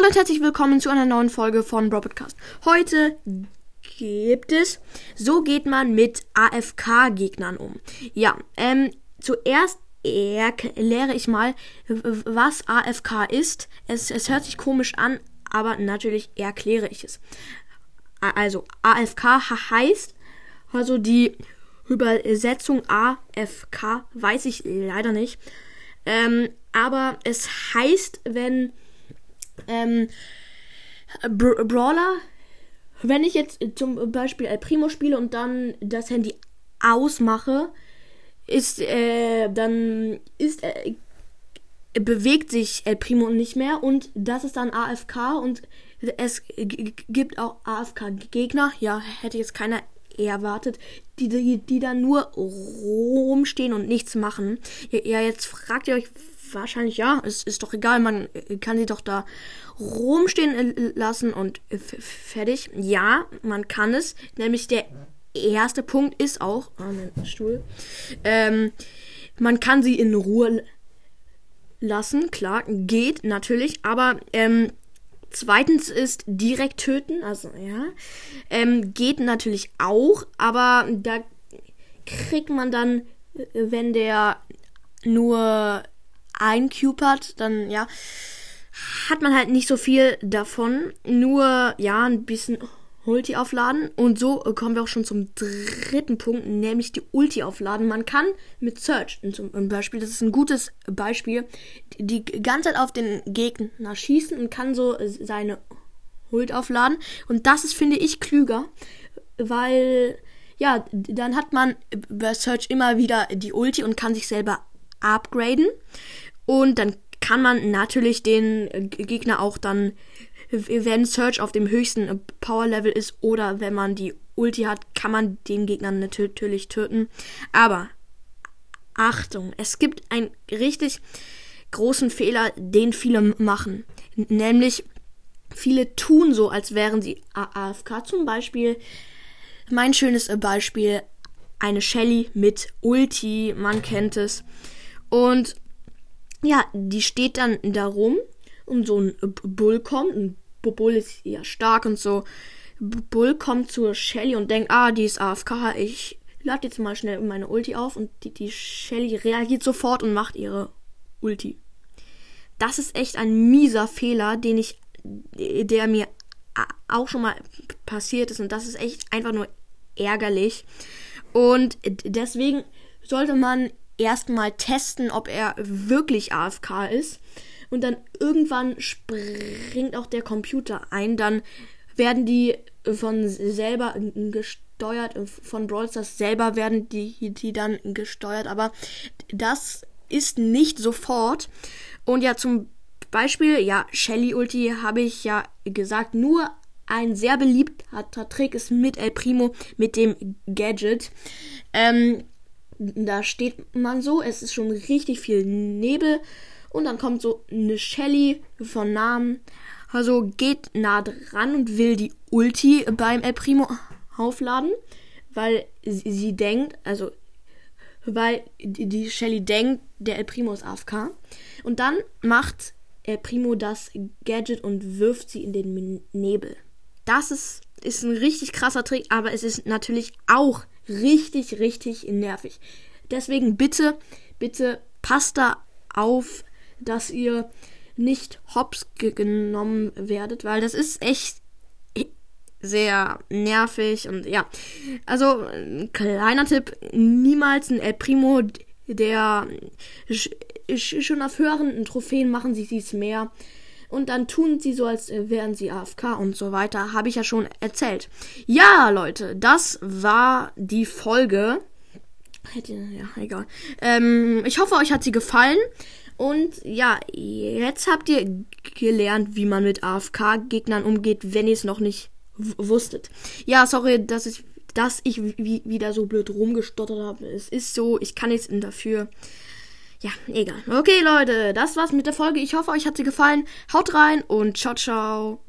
Hallo und herzlich willkommen zu einer neuen Folge von Bro Podcast. Heute gibt es, so geht man mit AFK-Gegnern um. Ja, ähm, zuerst erkläre ich mal, was AFK ist. Es, es hört sich komisch an, aber natürlich erkläre ich es. Also, AFK heißt, also die Übersetzung AFK weiß ich leider nicht. Ähm, aber es heißt, wenn ähm, Bra Brawler, wenn ich jetzt zum Beispiel El Primo spiele und dann das Handy ausmache, ist, äh, dann ist, äh, bewegt sich El Primo nicht mehr und das ist dann AFK und es gibt auch AFK-Gegner. Ja, hätte jetzt keiner erwartet, die, die, die dann nur rumstehen und nichts machen. Ja, ja, jetzt fragt ihr euch wahrscheinlich, ja, es ist doch egal, man kann sie doch da rumstehen lassen und fertig. Ja, man kann es, nämlich der erste Punkt ist auch, oh, mein Stuhl, ähm, man kann sie in Ruhe lassen, klar, geht natürlich, aber ähm, zweitens ist direkt töten, also ja, ähm, geht natürlich auch, aber da kriegt man dann, wenn der nur ein Cube hat, dann ja, hat man halt nicht so viel davon, nur ja, ein bisschen Ulti aufladen. Und so äh, kommen wir auch schon zum dritten Punkt, nämlich die Ulti aufladen. Man kann mit Search zum Beispiel, das ist ein gutes Beispiel, die ganze Zeit auf den Gegner schießen und kann so seine Ult aufladen. Und das ist, finde ich, klüger, weil ja, dann hat man bei Search immer wieder die Ulti und kann sich selber upgraden. Und dann kann man natürlich den Gegner auch dann wenn Search auf dem höchsten Power Level ist oder wenn man die Ulti hat, kann man den Gegner natürlich töten. Aber Achtung, es gibt einen richtig großen Fehler, den viele machen. Nämlich, viele tun so, als wären sie AFK. Zum Beispiel, mein schönes Beispiel, eine Shelly mit Ulti, man kennt es. Und ja, die steht dann darum und so ein Bull kommt, ein Bull ist ja stark und so. Bull kommt zur Shelly und denkt, ah, die ist AFK, ich lade jetzt mal schnell meine Ulti auf und die, die Shelly reagiert sofort und macht ihre Ulti. Das ist echt ein mieser Fehler, den ich, der mir auch schon mal passiert ist und das ist echt einfach nur ärgerlich. Und deswegen sollte man erstmal testen, ob er wirklich AFK ist und dann irgendwann springt auch der Computer ein, dann werden die von selber gesteuert, von Brawl Stars selber werden die, die dann gesteuert, aber das ist nicht sofort. Und ja, zum Beispiel, ja, Shelly Ulti habe ich ja gesagt, nur ein sehr beliebter Trick ist mit El Primo, mit dem Gadget. Ähm, da steht man so, es ist schon richtig viel Nebel und dann kommt so eine Shelly von Namen. Also geht nah dran und will die Ulti beim El Primo aufladen, weil sie, denkt, also weil die, die Shelly denkt, der El Primo ist AFK. Und dann macht El Primo das Gadget und wirft sie in den Nebel. Das ist, ist ein richtig krasser Trick, aber es ist natürlich auch richtig, richtig nervig. Deswegen bitte, bitte passt da auf, dass ihr nicht hops genommen werdet, weil das ist echt sehr nervig und ja. Also, ein kleiner Tipp, niemals ein El Primo, der schon auf höheren Trophäen machen sie es mehr. Und dann tun sie so, als wären sie AFK und so weiter. Habe ich ja schon erzählt. Ja, Leute, das war die Folge. Ja, egal. Ähm, ich hoffe, euch hat sie gefallen. Und ja, jetzt habt ihr gelernt, wie man mit AFK-Gegnern umgeht, wenn ihr es noch nicht wusstet. Ja, sorry, dass ich, dass ich wieder so blöd rumgestottert habe. Es ist so, ich kann nichts dafür. Ja, egal. Okay, Leute, das war's mit der Folge. Ich hoffe, euch hat sie gefallen. Haut rein und ciao, ciao.